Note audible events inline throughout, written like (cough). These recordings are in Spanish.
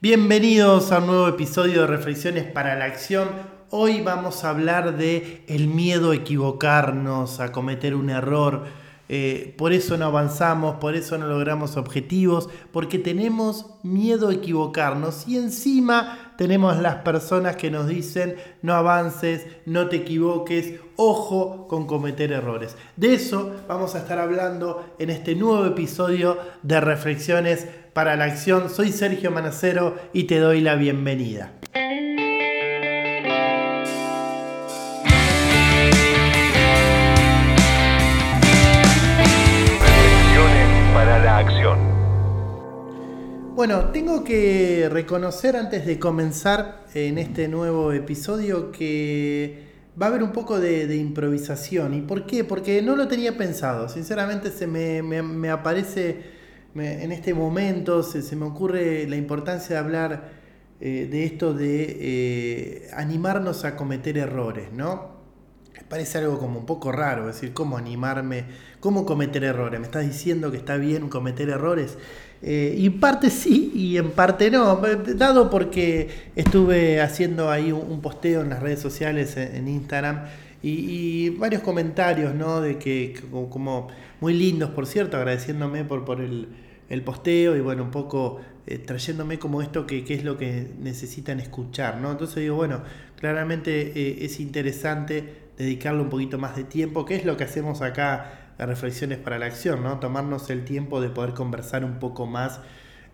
Bienvenidos a un nuevo episodio de Reflexiones para la Acción. Hoy vamos a hablar de el miedo a equivocarnos, a cometer un error. Eh, por eso no avanzamos, por eso no logramos objetivos, porque tenemos miedo a equivocarnos y encima tenemos las personas que nos dicen no avances, no te equivoques, ojo con cometer errores. De eso vamos a estar hablando en este nuevo episodio de Reflexiones para la acción. Soy Sergio Manacero y te doy la bienvenida. Bueno, tengo que reconocer antes de comenzar en este nuevo episodio que va a haber un poco de, improvisación. ¿Y por qué? Porque no lo tenía pensado. Sinceramente se me, me aparece en este momento se, me ocurre la importancia de hablar eh, de esto de eh, animarnos a cometer errores, ¿no? Parece algo como un poco raro, decir, ¿cómo animarme? ¿Cómo cometer errores? ¿Me estás diciendo que está bien cometer errores? Eh, y en parte sí y en parte no, dado porque estuve haciendo ahí un, posteo en las redes sociales, en, Instagram, y, varios comentarios, ¿no? De que, como, muy lindos, por cierto, agradeciéndome por, por el, el posteo y bueno, un poco eh, trayéndome como esto que, es lo que necesitan escuchar, ¿no? Entonces digo, bueno, claramente eh, es interesante dedicarle un poquito más de tiempo, que es lo que hacemos acá a Reflexiones para la Acción, ¿no? Tomarnos el tiempo de poder conversar un poco más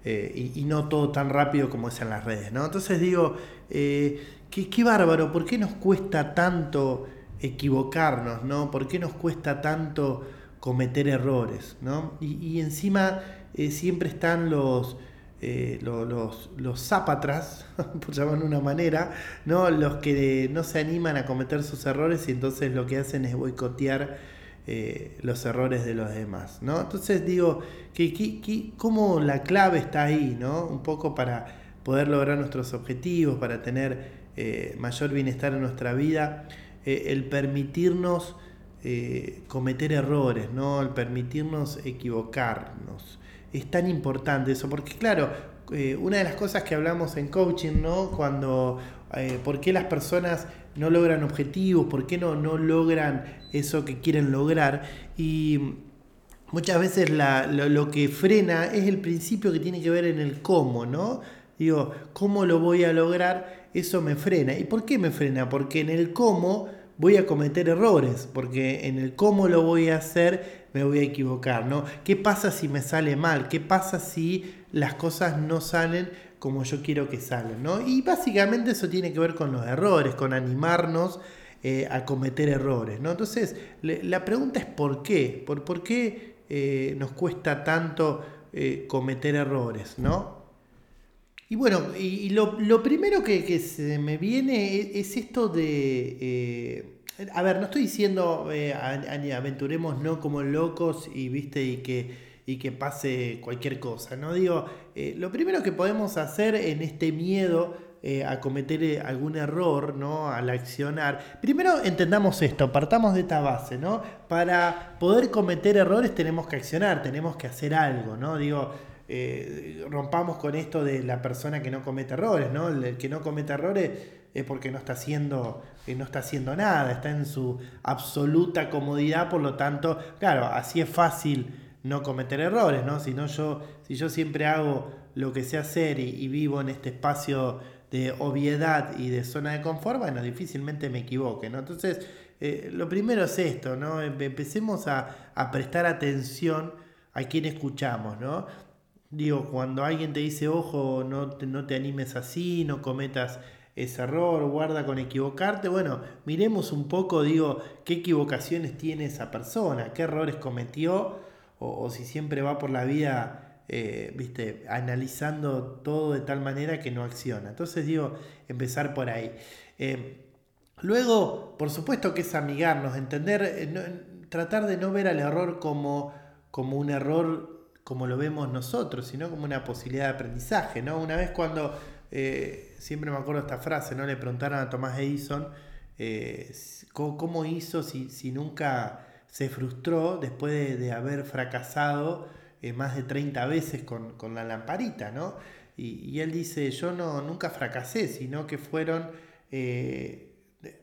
eh, y, no todo tan rápido como es en las redes, ¿no? Entonces digo, qué, qué bárbaro, ¿por qué nos cuesta tanto equivocarnos, ¿no? ¿Por qué nos cuesta tanto cometer errores, ¿no? y encima eh, siempre están los, eh, los, los, (laughs) por llamarlo de una manera, ¿no? los que no se animan a cometer sus errores y entonces lo que hacen es boicotear eh, los errores de los demás. ¿no? Entonces digo, que, que, ¿cómo la clave está ahí? ¿no? Un poco para poder lograr nuestros objetivos, para tener mayor bienestar en nuestra vida, el permitirnos cometer errores, ¿no? el permitirnos equivocarnos es tan importante eso, porque claro, eh, una de las cosas que hablamos en coaching, ¿no? Cuando, eh, ¿por qué las personas no logran objetivos? ¿Por qué no, no logran eso que quieren lograr? Y muchas veces lo, que frena es el principio que tiene que ver en el cómo, ¿no? Digo, ¿cómo lo voy a lograr? Eso me frena. ¿Y por qué me frena? Porque en el cómo voy a cometer errores, porque en el cómo lo voy a hacer me voy a equivocar, ¿no? ¿Qué pasa si me sale mal? ¿Qué pasa si las cosas no salen como yo quiero que salgan, ¿no? Y básicamente eso tiene que ver con los errores, con animarnos eh, a cometer errores, ¿no? Entonces, la pregunta es ¿por qué? ¿Por, por qué eh, nos cuesta tanto eh, cometer errores, ¿no? Y bueno, y, lo, primero que, se me viene es, es esto de a ver, no estoy diciendo eh, aventuremos no como locos y viste y que, y que pase cualquier cosa. No digo, eh, lo primero que podemos hacer en este miedo eh, a cometer eh, algún error, ¿no? Al accionar. Primero entendamos esto, partamos de esta base, ¿no? Para poder cometer errores tenemos que accionar, tenemos que hacer algo, ¿no? Digo, rompamos con esto de la persona que no comete errores, ¿no? El que no comete errores es porque no está haciendo, eh, no está haciendo nada, está en su absoluta comodidad, por lo tanto, claro, así es fácil no cometer errores, ¿no? Si, yo, si yo siempre hago lo que sé hacer y, vivo en este espacio de obviedad y de zona de confort, bueno, difícilmente me equivoque, ¿no? Entonces, eh, lo primero es esto, ¿no? Empecemos a, a prestar atención a quien escuchamos, ¿no? Digo, cuando alguien te dice, ojo, no no te animes así, no cometas ese error, guarda con equivocarte. Bueno, miremos un poco, digo, qué equivocaciones tiene esa persona, qué errores cometió, o, si siempre va por la vida, eh, viste, analizando todo de tal manera que no acciona. Entonces, digo, empezar por ahí. Eh, luego, por supuesto que es amigarnos, entender, eh, tratar de no ver al error como, como un error como lo vemos nosotros, sino como una posibilidad de aprendizaje, ¿no? Una vez cuando eh, siempre me acuerdo esta frase, ¿no? Le preguntaron a Tomás Edison eh, cómo, hizo si, si, nunca se frustró después de, haber fracasado eh, más de 30 veces con, la lamparita, ¿no? Y, él dice, yo no, nunca fracasé, sino que fueron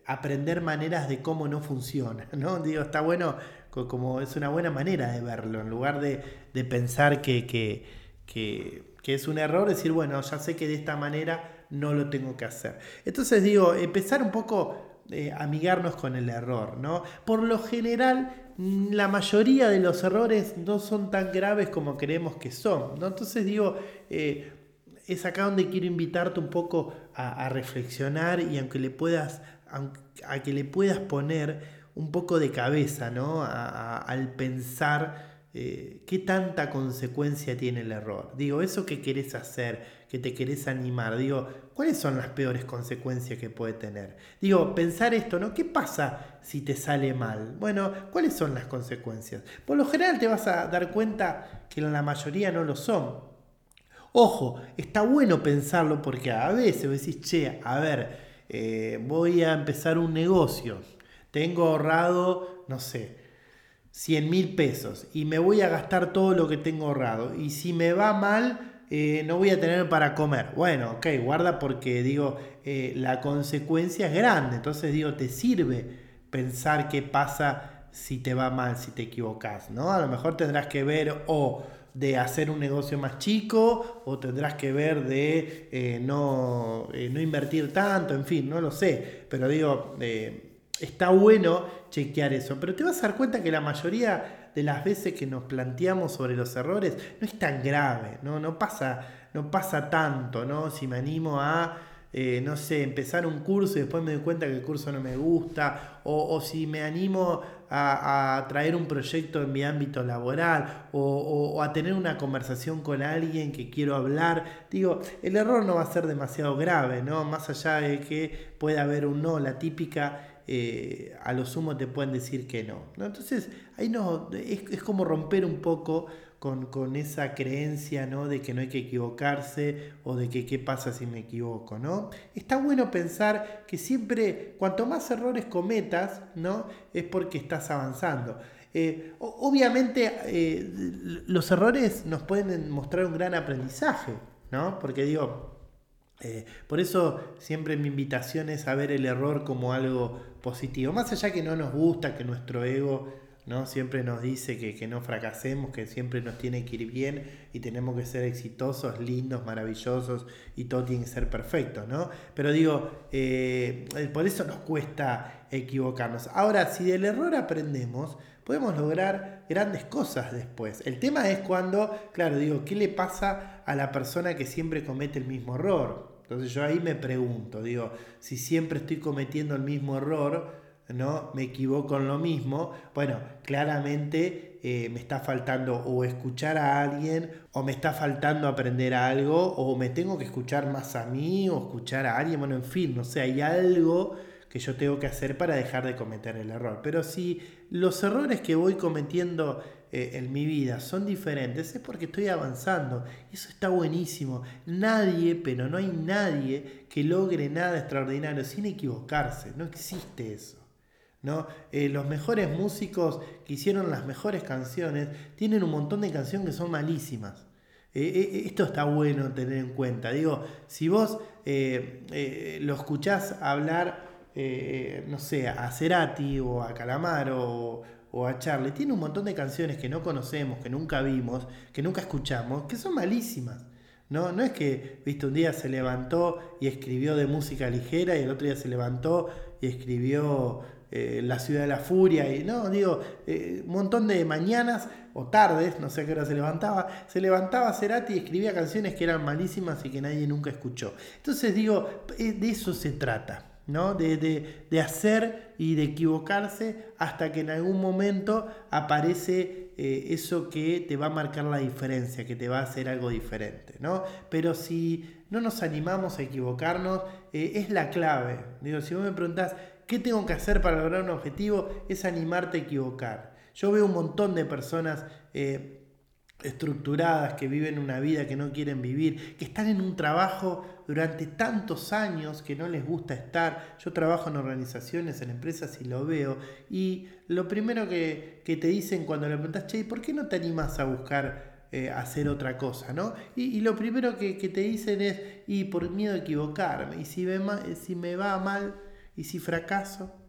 aprender maneras de cómo no funciona, ¿no? (laughs) Digo, está bueno, como es una buena manera de verlo, en lugar de, pensar que, que, que, es un error, decir, bueno, ya sé que de esta manera no lo tengo que hacer. Entonces digo, empezar un poco eh, amigarnos con el error, ¿no? Por lo general, mm, la mayoría de los errores no son tan graves como creemos que son, ¿no? Entonces digo, eh, es acá donde quiero invitarte un poco a, reflexionar y aunque le puedas, a que le puedas poner un poco de cabeza, ¿no? al pensar eh, qué tanta consecuencia tiene el error. Digo, eso que querés hacer, que te querés animar, digo, ¿cuáles son las peores consecuencias que puede tener? Digo, pensar esto, ¿no? ¿Qué pasa si te sale mal? Bueno, ¿cuáles son las consecuencias? Por lo general te vas a dar cuenta que la mayoría no lo son. Ojo, está bueno pensarlo porque a veces decís, che, a ver, eh, voy a empezar un negocio, tengo ahorrado, no sé, 100 mil pesos y me voy a gastar todo lo que tengo ahorrado y si me va mal, eh, no voy a tener para comer. Bueno, ok, guarda porque digo, eh, la consecuencia es grande, entonces digo, te sirve pensar qué pasa si te va mal, si te equivocas, ¿no? A lo mejor tendrás que ver o de hacer un negocio más chico o tendrás que ver de eh, no, no, invertir tanto, en fin, no lo sé, pero digo, está bueno chequear eso, pero te vas a dar cuenta que la mayoría de las veces que nos planteamos sobre los errores no es tan grave, no, no, pasa, no pasa tanto, ¿no? Si me animo a eh, no sé, empezar un curso y después me doy cuenta que el curso no me gusta, o, si me animo a, traer un proyecto en mi ámbito laboral, o, a tener una conversación con alguien que quiero hablar, digo, el error no va a ser demasiado grave, ¿no? Más allá de que pueda haber un no, la típica... Eh, a lo sumo te pueden decir que no. ¿no? Entonces, ahí no, es, es como romper un poco con, esa creencia ¿no? de que no hay que equivocarse o de que qué pasa si me equivoco. ¿no? Está bueno pensar que siempre, cuanto más errores cometas, ¿no? es porque estás avanzando. Eh, obviamente eh, los errores nos pueden mostrar un gran aprendizaje, ¿no? porque digo, eh, por eso siempre mi invitación es a ver el error como algo positivo, más allá que no nos gusta que nuestro ego ¿no? Siempre nos dice que, no fracasemos, que siempre nos tiene que ir bien y tenemos que ser exitosos, lindos, maravillosos y todo tiene que ser perfecto, ¿no? Pero digo, eh, por eso nos cuesta equivocarnos. Ahora, si del error aprendemos, podemos lograr grandes cosas después. El tema es cuando, claro, digo, ¿qué le pasa a la persona que siempre comete el mismo error? Entonces yo ahí me pregunto, digo, si siempre estoy cometiendo el mismo error, ¿no? Me equivoco en lo mismo, bueno, claramente eh, me está faltando o escuchar a alguien, o me está faltando aprender algo, o me tengo que escuchar más a mí, o escuchar a alguien, bueno, en fin, no sé, hay algo que yo tengo que hacer para dejar de cometer el error. Pero si los errores que voy cometiendo eh, en mi vida son diferentes, es porque estoy avanzando. Eso está buenísimo. Nadie, pero no hay nadie que logre nada extraordinario sin equivocarse. No existe eso. ¿No? Eh, los mejores músicos que hicieron las mejores canciones tienen un montón de canciones que son malísimas. Eh, eh, esto está bueno tener en cuenta. Digo, si vos lo escuchás hablar, no sé, a Cerati o a Calamaro o, a Charlie, tiene un montón de canciones que no conocemos, que nunca vimos, que nunca escuchamos, que son malísimas. No, no es que, viste, un día se levantó y escribió de música ligera y el otro día se levantó y escribió eh, la ciudad de la furia, y no, digo, eh, un montón de mañanas o tardes, no sé a qué hora se levantaba, se levantaba Cerati y escribía canciones que eran malísimas y que nadie nunca escuchó. Entonces digo, eh, de eso se trata. ¿no? De, de, hacer y de equivocarse hasta que en algún momento aparece eso que te va a marcar la diferencia, que te va a hacer algo diferente. ¿no? Pero si no nos animamos a equivocarnos, es la clave. Digo, si vos me preguntás, ¿Qué tengo que hacer para lograr un objetivo? Es animarte a equivocar. Yo veo un montón de personas eh, estructuradas que viven una vida que no quieren vivir, que están en un trabajo durante tantos años que no les gusta estar. Yo trabajo en organizaciones, en empresas y lo veo. Y lo primero que, te dicen cuando le preguntas, che, ¿por qué no te animas a buscar eh, hacer otra cosa, ¿no? Y, lo primero que, te dicen es, y por miedo a equivocarme, y si, si me va mal, y si fracaso,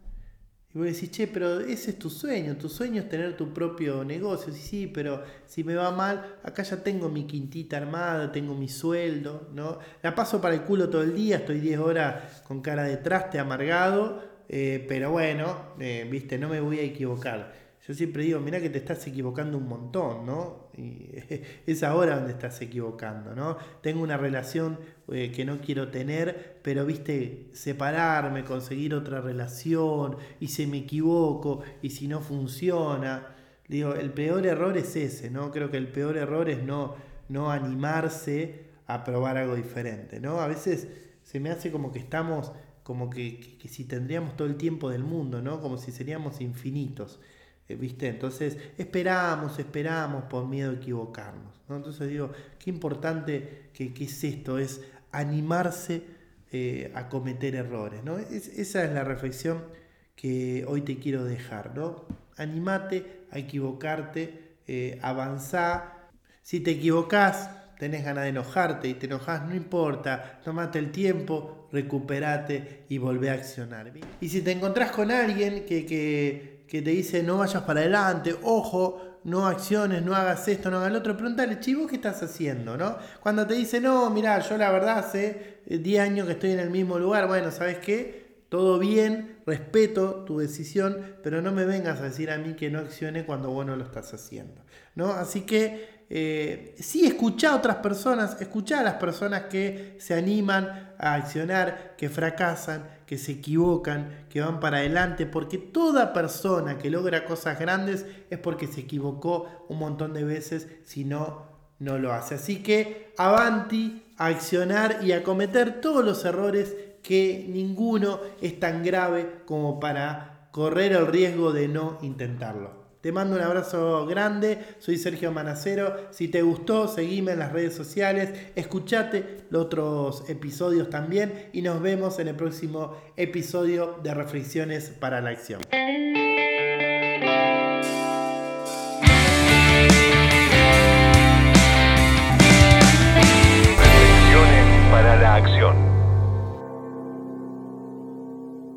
y vos decís, che, pero ese es tu sueño, tu sueño es tener tu propio negocio. Sí, sí, pero si me va mal, acá ya tengo mi quintita armada, tengo mi sueldo, ¿no? La paso para el culo todo el día, estoy 10 horas con cara de traste, amargado, eh, pero bueno, eh, viste, no me voy a equivocar. Yo siempre digo, mira que te estás equivocando un montón, ¿no? (laughs) Es ahora donde estás equivocando, ¿no? Tengo una relación eh, que no quiero tener, pero, viste, separarme, conseguir otra relación, y si me equivoco, y si no funciona. Digo, el peor error es ese, ¿no? Creo que el peor error es no, no animarse a probar algo diferente, ¿no? A veces se me hace como que estamos, como que, que si tendríamos todo el tiempo del mundo, ¿no? Como si seríamos infinitos. Eh, ¿Viste? Entonces esperamos, esperamos por miedo a equivocarnos. Entonces digo, qué importante que, es esto, es animarse eh, a cometer errores. ¿no? esa es la reflexión que hoy te quiero dejar. ¿no? Animate a equivocarte, eh, avanzá. Si te equivocás, tenés ganas de enojarte y te enojas, no importa, tomate el tiempo, recuperate y volvé a accionar. Y si te encontrás con alguien que que te dice no vayas para adelante, ojo, no acciones, no hagas esto, no hagas lo otro, pregúntale, chivo, ¿qué estás haciendo? ¿no? Cuando te dice, no, mira, yo la verdad hace 10 años que estoy en el mismo lugar, bueno, ¿sabes qué? Todo bien, respeto tu decisión, pero no me vengas a decir a mí que no accione cuando vos no lo estás haciendo. ¿no? Así que eh, sí, escucha a otras personas, escucha a las personas que se animan a accionar, que fracasan, que se equivocan, que van para adelante, porque toda persona que logra cosas grandes es porque se equivocó un montón de veces, si no, no lo hace. Así que avanti, a accionar y a cometer todos los errores que ninguno es tan grave como para correr el riesgo de no intentarlo. Te mando un abrazo grande, soy Sergio Manacero. Si te gustó, seguime en las redes sociales, escuchate los otros episodios también y nos vemos en el próximo episodio de Reflexiones para la Acción.